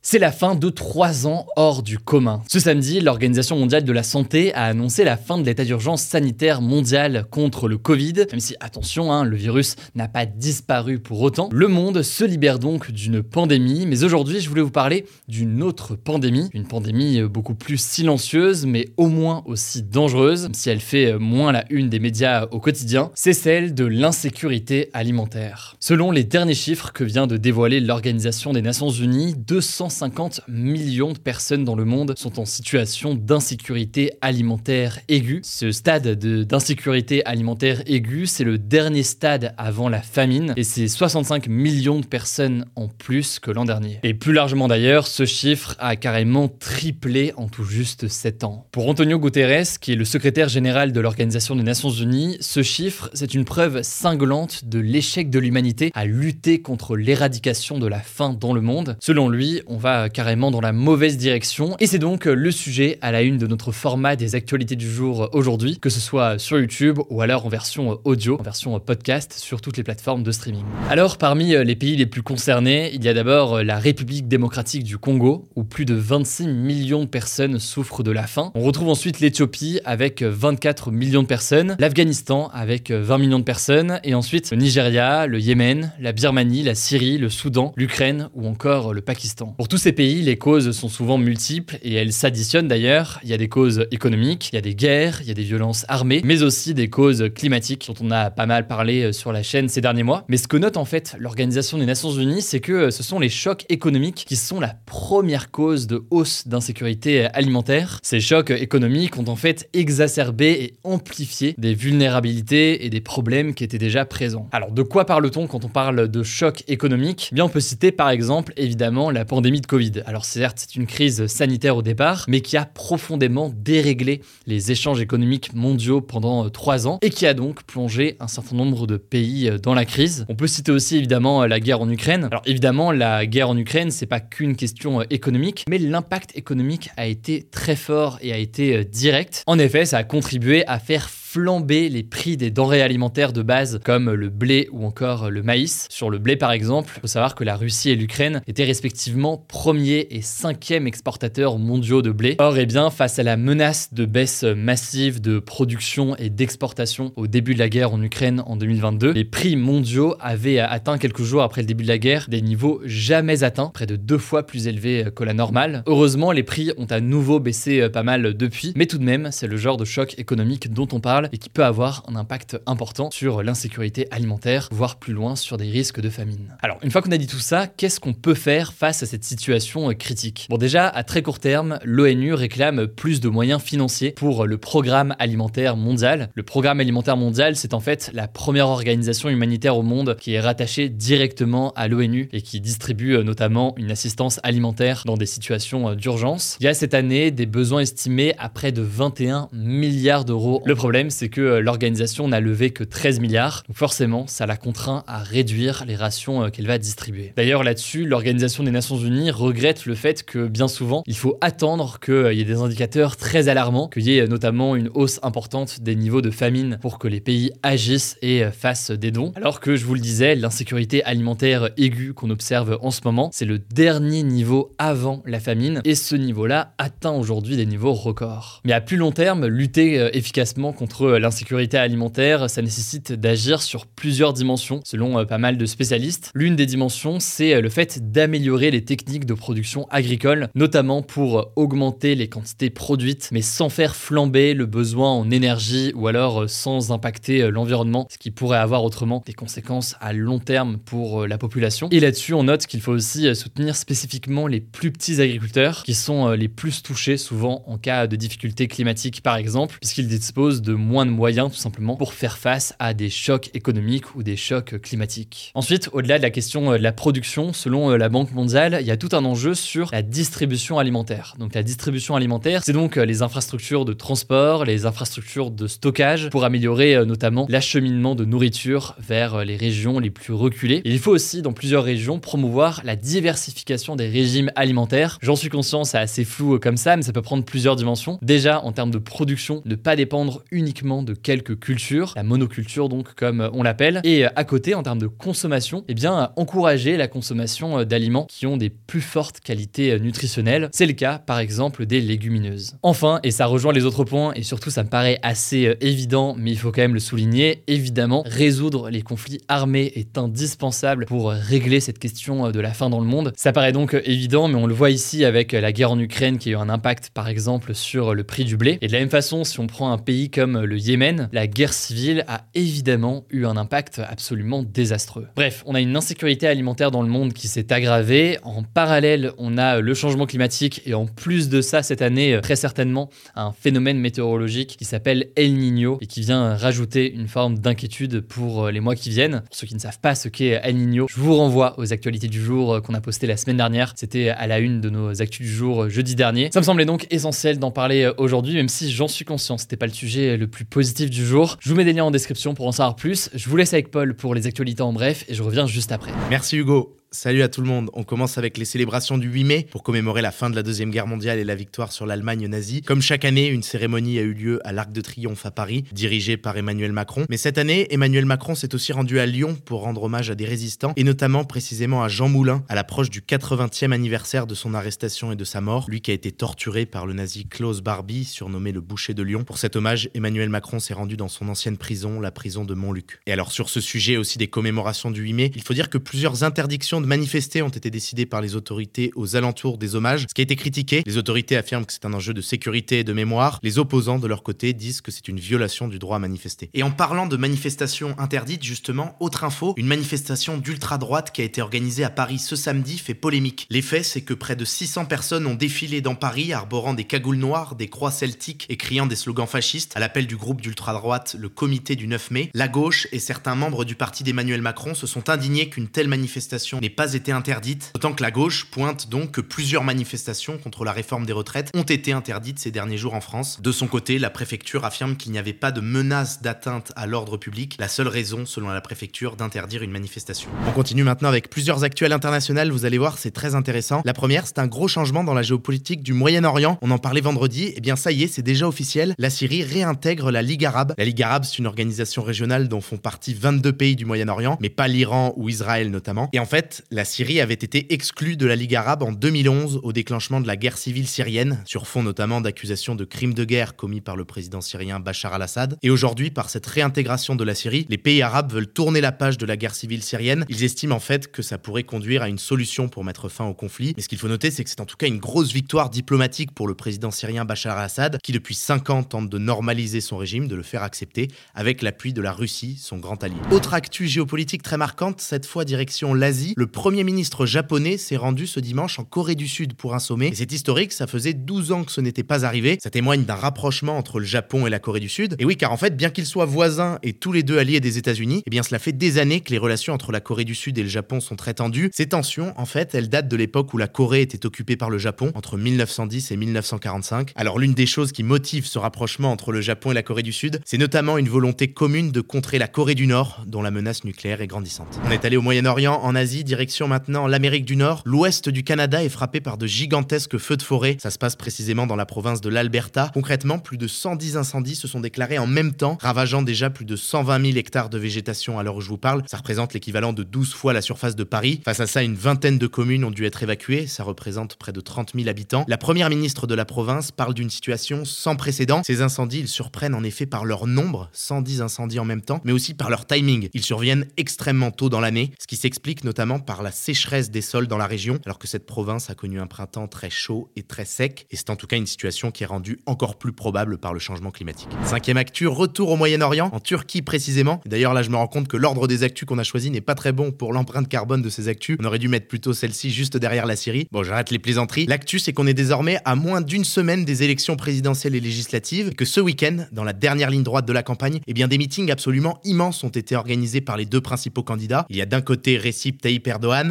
C'est la fin de trois ans hors du commun. Ce samedi, l'Organisation mondiale de la santé a annoncé la fin de l'état d'urgence sanitaire mondial contre le Covid. Même si, attention, hein, le virus n'a pas disparu pour autant. Le monde se libère donc d'une pandémie. Mais aujourd'hui, je voulais vous parler d'une autre pandémie. Une pandémie beaucoup plus silencieuse, mais au moins aussi dangereuse, même si elle fait moins la une des médias au quotidien. C'est celle de l'insécurité alimentaire. Selon les derniers chiffres que vient de dévoiler l'Organisation des Nations Unies, 200 150 millions de personnes dans le monde sont en situation d'insécurité alimentaire aiguë. Ce stade d'insécurité alimentaire aiguë, c'est le dernier stade avant la famine et c'est 65 millions de personnes en plus que l'an dernier. Et plus largement d'ailleurs, ce chiffre a carrément triplé en tout juste 7 ans. Pour Antonio Guterres, qui est le secrétaire général de l'Organisation des Nations Unies, ce chiffre, c'est une preuve cinglante de l'échec de l'humanité à lutter contre l'éradication de la faim dans le monde. Selon lui, on va carrément dans la mauvaise direction. Et c'est donc le sujet à la une de notre format des actualités du jour aujourd'hui, que ce soit sur YouTube ou alors en version audio, en version podcast sur toutes les plateformes de streaming. Alors, parmi les pays les plus concernés, il y a d'abord la République démocratique du Congo, où plus de 26 millions de personnes souffrent de la faim. On retrouve ensuite l'Éthiopie avec 24 millions de personnes, l'Afghanistan avec 20 millions de personnes, et ensuite le Nigeria, le Yémen, la Birmanie, la Syrie, le Soudan, l'Ukraine ou encore le Pakistan. Tous ces pays, les causes sont souvent multiples et elles s'additionnent d'ailleurs. Il y a des causes économiques, il y a des guerres, il y a des violences armées, mais aussi des causes climatiques dont on a pas mal parlé euh, sur la chaîne ces derniers mois. Mais ce que note en fait l'Organisation des Nations Unies, c'est que euh, ce sont les chocs économiques qui sont la première cause de hausse d'insécurité alimentaire. Ces chocs économiques ont en fait exacerbé et amplifié des vulnérabilités et des problèmes qui étaient déjà présents. Alors de quoi parle-t-on quand on parle de choc économique eh Bien on peut citer par exemple évidemment la pandémie Covid. Alors certes, c'est une crise sanitaire au départ, mais qui a profondément déréglé les échanges économiques mondiaux pendant euh, trois ans et qui a donc plongé un certain nombre de pays euh, dans la crise. On peut citer aussi évidemment la guerre en Ukraine. Alors évidemment, la guerre en Ukraine, c'est pas qu'une question euh, économique, mais l'impact économique a été très fort et a été direct. En effet, ça a contribué à faire flamber les prix des denrées alimentaires de base comme le blé ou encore le maïs. Sur le blé par exemple, il faut savoir que la Russie et l'Ukraine étaient respectivement premier et cinquième exportateurs mondiaux de blé. Or, eh bien, face à la menace de baisse massive de production et d'exportation au début de la guerre en Ukraine en 2022, les prix mondiaux avaient atteint quelques jours après le début de la guerre des niveaux jamais atteints, près de deux fois plus élevés que la normale. Heureusement, les prix ont à nouveau baissé pas mal depuis, mais tout de même, c'est le genre de choc économique dont on parle et qui peut avoir un impact important sur l'insécurité alimentaire, voire plus loin sur des risques de famine. Alors, une fois qu'on a dit tout ça, qu'est-ce qu'on peut faire face à cette situation euh, critique? Bon, déjà, à très court terme, l'ONU réclame plus de moyens financiers pour le programme alimentaire mondial. Le programme alimentaire mondial, c'est en fait la première organisation humanitaire au monde qui est rattachée directement à l'ONU et qui distribue euh, notamment une assistance alimentaire dans des situations euh, d'urgence. Il y a cette année des besoins estimés à près de 21 milliards d'euros. Le problème, c'est que euh, l'organisation n'a levé que 13 milliards. Donc forcément, ça la contraint à réduire les rations euh, qu'elle va distribuer. D'ailleurs, là-dessus, l'Organisation des Nations Unies regrette le fait que bien souvent, il faut attendre qu'il euh, y ait des indicateurs très alarmants, qu'il y ait notamment une hausse importante des niveaux de famine pour que les pays agissent et fassent des dons. Alors que, je vous le disais, l'insécurité alimentaire aiguë qu'on observe en ce moment, c'est le dernier niveau avant la famine et ce niveau-là atteint aujourd'hui des niveaux records. Mais à plus long terme, lutter efficacement contre l'insécurité alimentaire, ça nécessite d'agir sur plusieurs dimensions, selon euh, pas mal de spécialistes. L'une des dimensions, c'est euh, le fait d'améliorer les techniques de production agricole, notamment pour augmenter les quantités produites, mais sans faire flamber le besoin en énergie ou alors euh, sans impacter l'environnement, ce qui pourrait avoir autrement des conséquences à long terme pour la population. Et là-dessus, on note qu'il faut aussi soutenir spécifiquement les plus petits agriculteurs, qui sont les plus touchés souvent en cas de difficultés climatiques par exemple, puisqu'ils disposent de moins de moyens tout simplement pour faire face à des chocs économiques ou des chocs climatiques. Ensuite, au-delà de la question de la production, selon la Banque mondiale, il y a tout un enjeu sur la distribution alimentaire. Donc la distribution alimentaire, c'est donc les infrastructures de transport, les infrastructures de stockage pour améliorer notamment l'acheminement de nourriture vers les régions les plus reculées. il faut aussi dans plusieurs régions promouvoir la diversification des régimes alimentaires. J'en suis conscient, c'est assez flou comme ça, mais ça peut prendre plusieurs dimensions. Déjà, en termes de production, ne pas dépendre uniquement de quelques cultures, la monoculture donc comme on l'appelle. Et à côté, en termes de consommation, eh bien, encourager la consommation d'aliments qui ont des plus fortes qualités nutritionnelles. C'est le cas, par exemple, des légumineuses. Enfin, et ça rejoint les autres points, et surtout ça me paraît assez évident, mais il faut quand même le souligner, évidemment, résoudre les conflits armés est indispensable pour régler cette question de la faim dans le monde. Ça paraît donc évident, mais on le voit ici avec la guerre en Ukraine qui a eu un impact par exemple sur le prix du blé. Et de la même façon, si on prend un pays comme le Yémen, la guerre civile a évidemment eu un impact absolument désastreux. Bref, on a une insécurité alimentaire dans le monde qui s'est aggravée. En parallèle, on a le changement climatique et en plus de ça, cette année, très certainement, un phénomène météorologique qui s'appelle El Niño et qui vient rajouter une forme d'inquiétude pour les mois qui viennent. Pour ceux qui ne savent pas ce qu'est El Niño, je vous renvoie aux actualités du jour qu'on a posté la semaine dernière. C'était à la une de nos actus du jour jeudi dernier. Ça me semblait donc essentiel d'en parler euh, aujourd'hui, même si j'en suis conscient, c'était pas le sujet le plus positif du jour. Je vous mets des liens en description pour en savoir plus. Je vous laisse avec Paul pour les actualités en bref et je reviens juste après. Merci Hugo. Salut à tout le monde. On commence avec les célébrations du 8 mai pour commémorer la fin de la Deuxième Guerre mondiale et la victoire sur l'Allemagne nazie. Comme chaque année, une cérémonie a eu lieu à l'Arc de Triomphe à Paris, dirigée par Emmanuel Macron. Mais cette année, Emmanuel Macron s'est aussi rendu à Lyon pour rendre hommage à des résistants, et notamment précisément à Jean Moulin, à l'approche du 80e anniversaire de son arrestation et de sa mort, lui qui a été torturé par le nazi Klaus Barbie, surnommé le boucher de Lyon. Pour cet hommage, Emmanuel Macron s'est rendu dans son ancienne prison, la prison de Montluc. Et alors sur ce sujet aussi des commémorations du 8 mai, il faut dire que plusieurs interdictions de manifester ont été décidées par les autorités aux alentours des hommages, ce qui a été critiqué. Les autorités affirment que c'est un enjeu de sécurité et de mémoire. Les opposants, de leur côté, disent que c'est une violation du droit à manifester. Et en parlant de manifestations interdites, justement, autre info, une manifestation d'ultra-droite qui a été organisée à Paris ce samedi fait polémique. L'effet, c'est que près de 600 personnes ont défilé dans Paris, arborant des cagoules noires, des croix celtiques et criant des slogans fascistes, à l'appel du groupe d'ultra-droite, le comité du 9 mai. La gauche et certains membres du parti d'Emmanuel Macron se sont indignés qu'une telle manifestation n'ait pas été interdite Autant que la gauche pointe donc que plusieurs manifestations contre la réforme des retraites ont été interdites ces derniers jours en France. De son côté, la préfecture affirme qu'il n'y avait pas de menace d'atteinte à l'ordre public, la seule raison, selon la préfecture, d'interdire une manifestation. On continue maintenant avec plusieurs actuels internationales, vous allez voir, c'est très intéressant. La première, c'est un gros changement dans la géopolitique du Moyen-Orient. On en parlait vendredi, et eh bien ça y est, c'est déjà officiel. La Syrie réintègre la Ligue arabe. La Ligue arabe, c'est une organisation régionale dont font partie 22 pays du Moyen-Orient, mais pas l'Iran ou Israël notamment. Et en fait, la Syrie avait été exclu de la Ligue arabe en 2011 au déclenchement de la guerre civile syrienne, sur fond notamment d'accusations de crimes de guerre commis par le président syrien Bachar al-Assad. Et aujourd'hui, par cette réintégration de la Syrie, les pays arabes veulent tourner la page de la guerre civile syrienne. Ils estiment en fait que ça pourrait conduire à une solution pour mettre fin au conflit. Mais ce qu'il faut noter, c'est que c'est en tout cas une grosse victoire diplomatique pour le président syrien Bachar al-Assad, qui depuis 5 ans tente de normaliser son régime, de le faire accepter, avec l'appui de la Russie, son grand allié. Autre actu géopolitique très marquante, cette fois direction l'Asie, le premier ministre japonais s'est rendu ce dimanche en Corée du Sud pour un sommet. c'est historique, ça faisait 12 ans que ce n'était pas arrivé. Ça témoigne d'un rapprochement entre le Japon et la Corée du Sud. Et oui, car en fait, bien qu'ils soient voisins et tous les deux alliés des États-Unis, eh bien cela fait des années que les relations entre la Corée du Sud et le Japon sont très tendues. Ces tensions, en fait, elles datent de l'époque où la Corée était occupée par le Japon, entre 1910 et 1945. Alors l'une des choses qui motive ce rapprochement entre le Japon et la Corée du Sud, c'est notamment une volonté commune de contrer la Corée du Nord, dont la menace nucléaire est grandissante. On est allé au Moyen-Orient, en Asie, maintenant l'Amérique du Nord. L'ouest du Canada est frappé par de gigantesques feux de forêt. Ça se passe précisément dans la province de l'Alberta. Concrètement, plus de 110 incendies se sont déclarés en même temps, ravageant déjà plus de 120 000 hectares de végétation à l'heure où je vous parle. Ça représente l'équivalent de 12 fois la surface de Paris. Face à ça, une vingtaine de communes ont dû être évacuées. Ça représente près de 30 000 habitants. La première ministre de la province parle d'une situation sans précédent. Ces incendies, ils surprennent en effet par leur nombre, 110 incendies en même temps, mais aussi par leur timing. Ils surviennent extrêmement tôt dans l'année, ce qui s'explique notamment par la sécheresse des sols dans la région, alors que cette province a connu un printemps très chaud et très sec, et c'est en tout cas une situation qui est rendue encore plus probable par le changement climatique. Cinquième actu, retour au Moyen-Orient, en Turquie précisément. D'ailleurs là je me rends compte que l'ordre des actus qu'on a choisi n'est pas très bon pour l'empreinte carbone de ces actus. On aurait dû mettre plutôt celle-ci juste derrière la Syrie. Bon j'arrête les plaisanteries. L'actu c'est qu'on est désormais à moins d'une semaine des élections présidentielles et législatives, et que ce week-end, dans la dernière ligne droite de la campagne, eh bien des meetings absolument immenses ont été organisés par les deux principaux candidats. Il y a d'un côté Recep Tayyip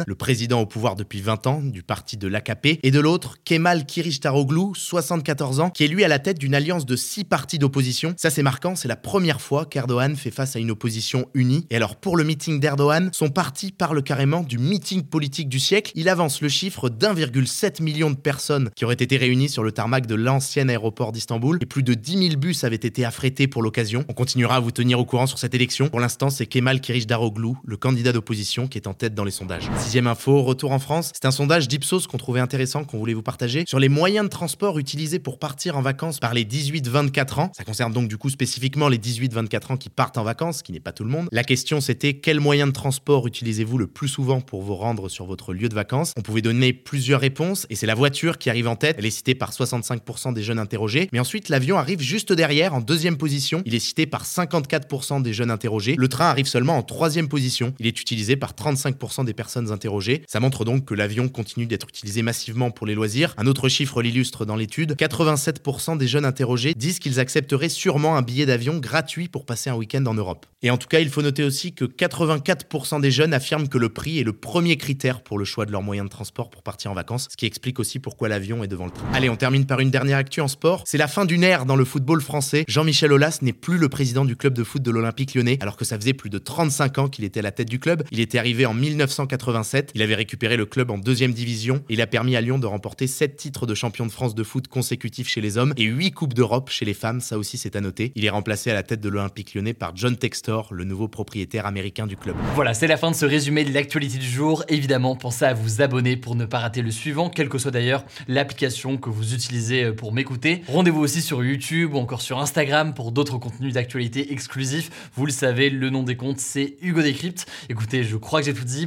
le président au pouvoir depuis 20 ans du parti de l'AKP, et de l'autre Kemal Kılıçdaroğlu, 74 ans, qui est lui à la tête d'une alliance de six partis d'opposition. Ça c'est marquant, c'est la première fois qu'Erdogan fait face à une opposition unie. Et alors pour le meeting d'Erdogan, son parti parle carrément du meeting politique du siècle. Il avance le chiffre d'1,7 million de personnes qui auraient été réunies sur le tarmac de l'ancien aéroport d'Istanbul, et plus de 10 000 bus avaient été affrétés pour l'occasion. On continuera à vous tenir au courant sur cette élection. Pour l'instant, c'est Kemal Kılıçdaroğlu, le candidat d'opposition, qui est en tête dans les sondages. Sixième info, retour en France. C'est un sondage d'Ipsos qu'on trouvait intéressant, qu'on voulait vous partager, sur les moyens de transport utilisés pour partir en vacances par les 18-24 ans. Ça concerne donc du coup spécifiquement les 18-24 ans qui partent en vacances, qui n'est pas tout le monde. La question c'était quel moyen de transport utilisez-vous le plus souvent pour vous rendre sur votre lieu de vacances? On pouvait donner plusieurs réponses et c'est la voiture qui arrive en tête. Elle est citée par 65% des jeunes interrogés. Mais ensuite, l'avion arrive juste derrière en deuxième position. Il est cité par 54% des jeunes interrogés. Le train arrive seulement en troisième position. Il est utilisé par 35% des personnes interrogées. Ça montre donc que l'avion continue d'être utilisé massivement pour les loisirs. Un autre chiffre l'illustre dans l'étude. 87% des jeunes interrogés disent qu'ils accepteraient sûrement un billet d'avion gratuit pour passer un week-end en Europe. Et en tout cas, il faut noter aussi que 84% des jeunes affirment que le prix est le premier critère pour le choix de leur moyen de transport pour partir en vacances, ce qui explique aussi pourquoi l'avion est devant le train. Allez, on termine par une dernière actu en sport. C'est la fin d'une ère dans le football français. Jean-Michel Aulas n'est plus le président du club de foot de l'Olympique lyonnais, alors que ça faisait plus de 35 ans qu'il était à la tête du club. Il était arrivé en 1987, il avait récupéré le club en deuxième division et il a permis à Lyon de remporter 7 titres de champion de France de foot consécutifs chez les hommes et 8 coupes d'Europe chez les femmes, ça aussi c'est à noter. Il est remplacé à la tête de l'Olympique lyonnais par John Textor, le nouveau propriétaire américain du club. Voilà, c'est la fin de ce résumé de l'actualité du jour. Évidemment, pensez à vous abonner pour ne pas rater le suivant, quelle que soit d'ailleurs l'application que vous utilisez pour m'écouter. Rendez-vous aussi sur YouTube ou encore sur Instagram pour d'autres contenus d'actualité exclusifs. Vous le savez, le nom des comptes c'est Hugo Décrypte. Écoutez, je crois que j'ai tout dit.